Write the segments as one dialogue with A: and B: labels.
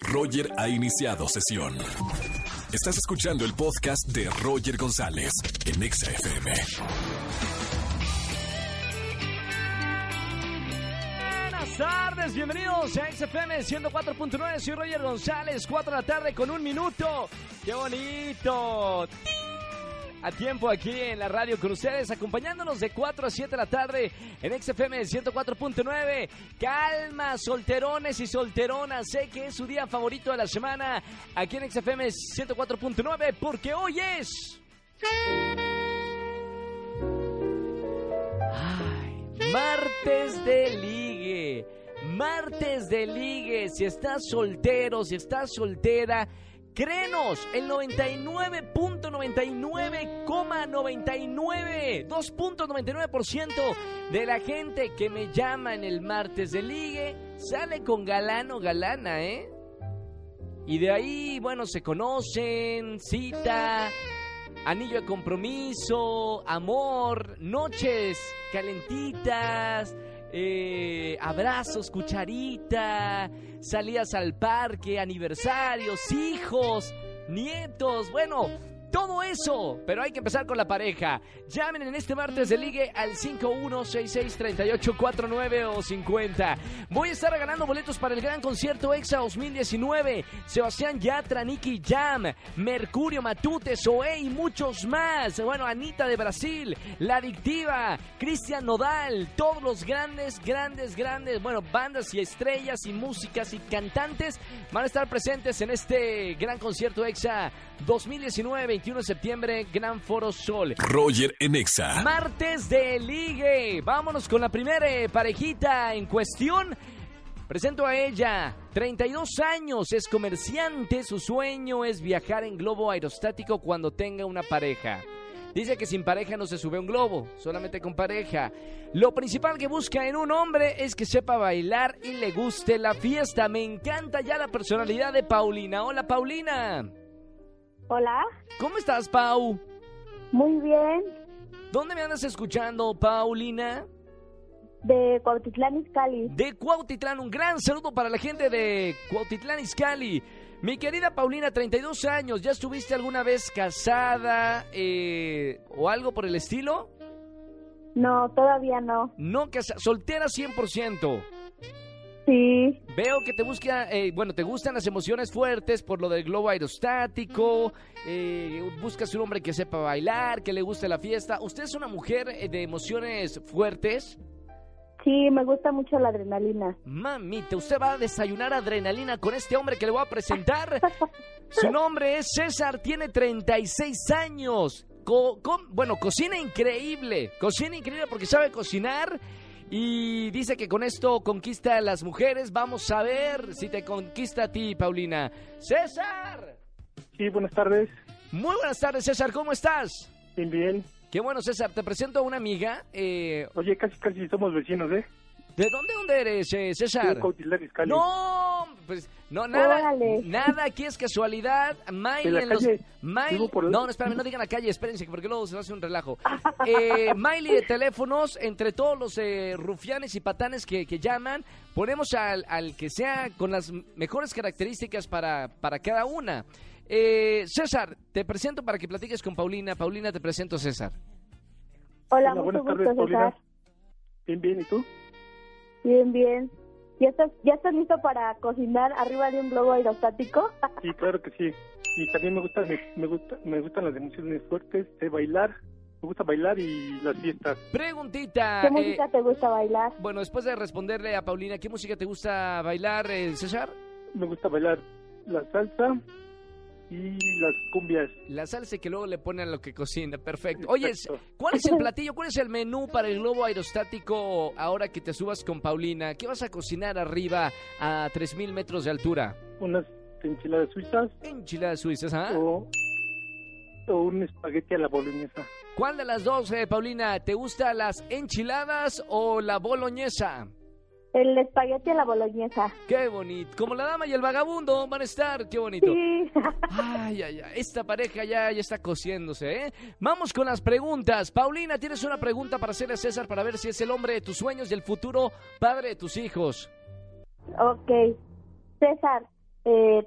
A: Roger ha iniciado sesión. Estás escuchando el podcast de Roger González en Exa FM.
B: Buenas tardes, bienvenidos a XFM 104.9, soy Roger González, 4 de la tarde con un minuto. ¡Qué bonito! ¡Ting! A tiempo aquí en la radio con ustedes, acompañándonos de 4 a 7 de la tarde en XFM 104.9. Calma, solterones y solteronas, sé que es su día favorito de la semana aquí en XFM 104.9 porque hoy es... Ay, martes de ligue. Martes de ligue. Si estás soltero, si estás soltera, créenos, el 99.99,99, 2.99% de la gente que me llama en el martes de ligue sale con galán o galana, ¿eh? Y de ahí, bueno, se conocen, cita, anillo de compromiso, amor, noches calentitas, eh, abrazos, cucharita, salidas al parque, aniversarios, hijos, nietos, bueno, todo eso, pero hay que empezar con la pareja. Llamen en este martes de ligue al 51663849 o 50. Voy a estar regalando boletos para el gran concierto EXA 2019. Sebastián Yatra, Nicky Jam, Mercurio Matute, Zoe y muchos más. Bueno, Anita de Brasil, La Adictiva, Cristian Nodal, todos los grandes, grandes, grandes, bueno, bandas y estrellas y músicas y cantantes van a estar presentes en este gran concierto EXA 2019, 21 de septiembre, Gran Foro Sol.
A: Roger en Exa.
B: Martes de ligue. Vámonos con la primera eh, parejita en cuestión. Presento a ella, 32 años, es comerciante, su sueño es viajar en globo aerostático cuando tenga una pareja. Dice que sin pareja no se sube a un globo, solamente con pareja. Lo principal que busca en un hombre es que sepa bailar y le guste la fiesta. Me encanta ya la personalidad de Paulina. Hola Paulina.
C: Hola,
B: ¿Cómo estás, Pau?
C: muy bien.
B: ¿Dónde me andas escuchando, Paulina?
C: De Cuautitlán Izcalli.
B: De Cuautitlán, un gran saludo para la gente de Cuautitlán Izcalli. Mi querida Paulina, 32 años, ¿ya estuviste alguna vez casada eh, o algo por el estilo?
C: No, todavía no.
B: No, casa soltera 100%.
C: Sí,
B: Veo que te busca, eh, bueno, te gustan las emociones fuertes por lo del globo aerostático, eh, buscas un hombre que sepa bailar, que le guste la fiesta. ¿Usted es una mujer eh, de emociones fuertes?
C: sí, me gusta mucho la adrenalina.
B: Mamita, usted va a desayunar adrenalina con este hombre que le voy a presentar. Su nombre es César, tiene 36 años. Co- co- bueno, cocina increíble. Cocina increíble porque sabe cocinar. Y dice que con esto conquista a las mujeres. Vamos a ver si te conquista a ti, Paulina. César.
D: Sí, buenas tardes.
B: Muy buenas tardes, César. ¿Cómo estás?
D: Bien, bien.
B: Qué bueno, César. Te presento a una amiga. eh,
D: Oye, casi, casi somos vecinos, ¿eh?
B: ¿De dónde, dónde eres, eh, César?
D: Cuautitlán Izcalli.
B: No, pues no nada,
C: Órale.
B: nada aquí es casualidad.
D: El-
B: No, no, espérame, no digan la calle, espérense porque luego se va a hacer un relajo. Eh, Miley de teléfonos entre todos los eh, rufianes y patanes que, que llaman, ponemos al, al que sea con las mejores características para, para cada una. Eh, César, te presento para que platiques con Paulina. Paulina, te presento a César.
C: Hola,
D: Hola,
C: mucho
D: buenas
C: gusto,
D: tardes, Paulina.
C: César.
D: Bien, bien. ¿Y tú?
C: Bien, bien. ¿Ya estás, ¿Ya estás listo para cocinar arriba de un globo aerostático?
D: Sí, claro que sí. Y también me gustan, me, me gusta, me gustan las emociones fuertes, sé bailar, me gusta bailar y las fiestas.
B: Preguntita.
C: ¿Qué
B: eh,
C: música te gusta bailar?
B: bueno, después de responderle a Paulina, ¿qué música te gusta bailar, eh, César?
D: Me gusta bailar la salsa y las cumbias.
B: La salsa que luego le ponen a lo que cocina, perfecto. Oye. ¿cuál es el platillo, cuál es el menú para el globo aerostático ahora que te subas con Paulina? ¿Qué vas a cocinar arriba a 3.000 metros de altura?
D: Unas enchiladas suizas
B: Enchiladas suizas, ¿ah?
D: o, o un espagueti a la boloñesa.
B: ¿Cuál de las dos, eh, Paulina? ¿Te gustan las enchiladas o la boloñesa?
C: El espagueti a la boloñesa.
B: Qué bonito. Como la dama y el vagabundo van a estar, qué bonito.
C: Sí.
B: Ay, ay, ay, esta pareja ya, ya está cociéndose, ¿eh? Vamos con las preguntas. Paulina, ¿tienes una pregunta para hacerle a César para ver si es el hombre de tus sueños y el futuro padre de tus hijos?
C: ok. César, eh,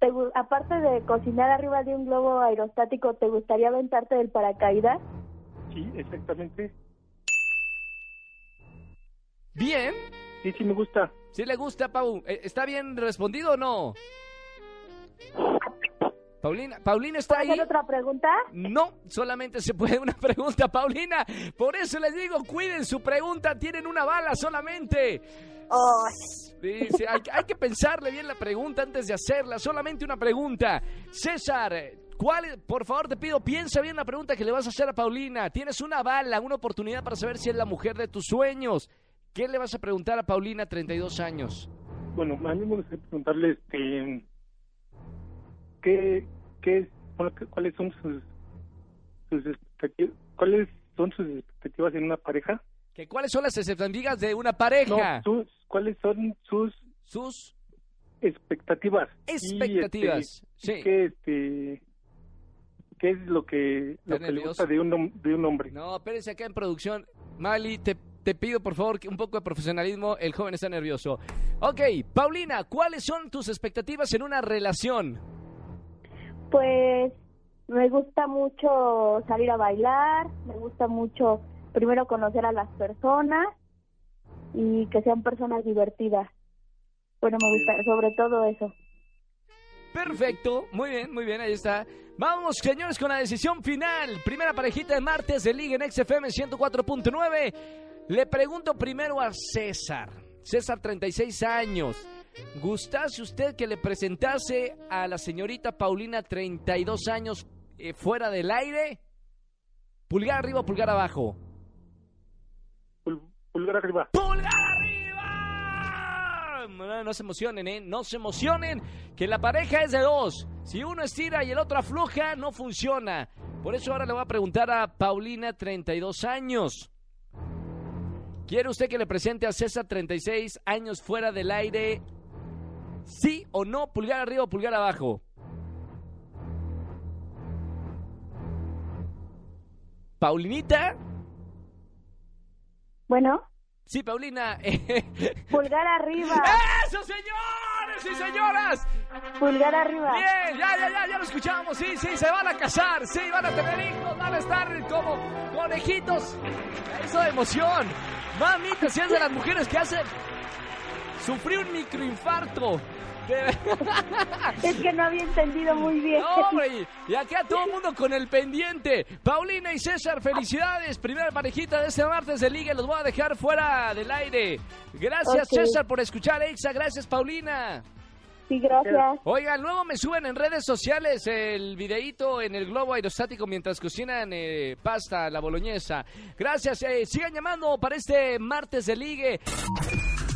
C: te aparte de cocinar arriba de un globo aerostático, ¿te gustaría aventarte del paracaídas?
D: Sí, exactamente.
B: Bien.
D: Sí, sí me gusta.
B: ¿Sí le gusta, Pau? Eh, ¿Está bien respondido o no? Paulina, Paulina está
C: ¿Puedo
B: ahí.
C: hacer otra pregunta?
B: No, solamente se puede una pregunta, Paulina. Por eso les digo, cuiden su pregunta, tienen una bala solamente.
C: Oh,
B: Sí, sí, hay, hay que pensarle bien la pregunta antes de hacerla, solamente una pregunta. César, ¿cuál, por favor te pido, piensa bien la pregunta que le vas a hacer a Paulina. Tienes una bala, una oportunidad para saber si es la mujer de tus sueños. ¿Qué le vas a preguntar a Paulina, 32 años?
D: Bueno, a mí me gustaría preguntarle, este, ¿qué, qué es, cuál- cuáles son sus, sus expectativas, cuáles son sus expectativas en una pareja?
B: ¿Que ¿Cuáles son las expectativas de una pareja?
D: No, sus, ¿cuáles son sus
B: Sus
D: expectativas? Y,
B: expectativas.
D: este,
B: sí.
D: ¿Qué, este, qué es lo que, lo
B: ¿Está
D: que le gusta de un, de un hombre?
B: No, espérense acá en producción. Mali, te, te pido por favor un poco de profesionalismo. El joven está nervioso. Ok, Paulina, ¿cuáles son tus expectativas en una relación?
C: Pues me gusta mucho salir a bailar, me gusta mucho primero conocer a las personas y que sean personas divertidas. Bueno, me gusta sobre todo eso.
B: Perfecto, muy bien, muy bien, ahí está. Vamos, señores, con la decisión final. Primera parejita de martes de Liga en XFM 104.9. Le pregunto primero a César. César, 36 años. ¿Gustase usted que le presentase a la señorita Paulina, 32 años, eh, fuera del aire? Pulgar arriba o pulgar abajo.
D: Pul- Pulgar arriba.
B: ¡Pulgar arriba! No, no se emocionen, ¿eh? No se emocionen, que la pareja es de dos. Si uno estira y el otro afloja, no funciona. Por eso ahora le voy a preguntar a Paulina, 32 años. ¿Quiere usted que le presente a César, 36 años fuera del aire? ¿Sí o no? ¿Pulgar arriba o pulgar abajo? Paulinita.
C: Bueno,
B: Sí, Paulina.
C: pulgar arriba,
B: ¡Eso, señores y señoras!
C: pulgar arriba.
B: Bien, ya, ya, ya, ya lo escuchamos. Sí, sí, se van a casar. Sí, van a tener hijos. Van a estar como conejitos. Eso de emoción. Mamita, si es de las mujeres que hace. Sufrí un microinfarto.
C: Es que no había entendido muy bien.
B: No, hombre, y acá todo el mundo con el pendiente. Paulina y César, felicidades. Primera parejita de este martes de Liga. Los voy a dejar fuera del aire. Gracias. César, por escuchar, Exa. Gracias, Paulina.
C: Sí, gracias.
B: Oigan, luego me suben en redes sociales el videíto en el globo aerostático mientras cocinan eh, pasta, la boloñesa. Gracias, eh, sigan llamando para este martes de ligue.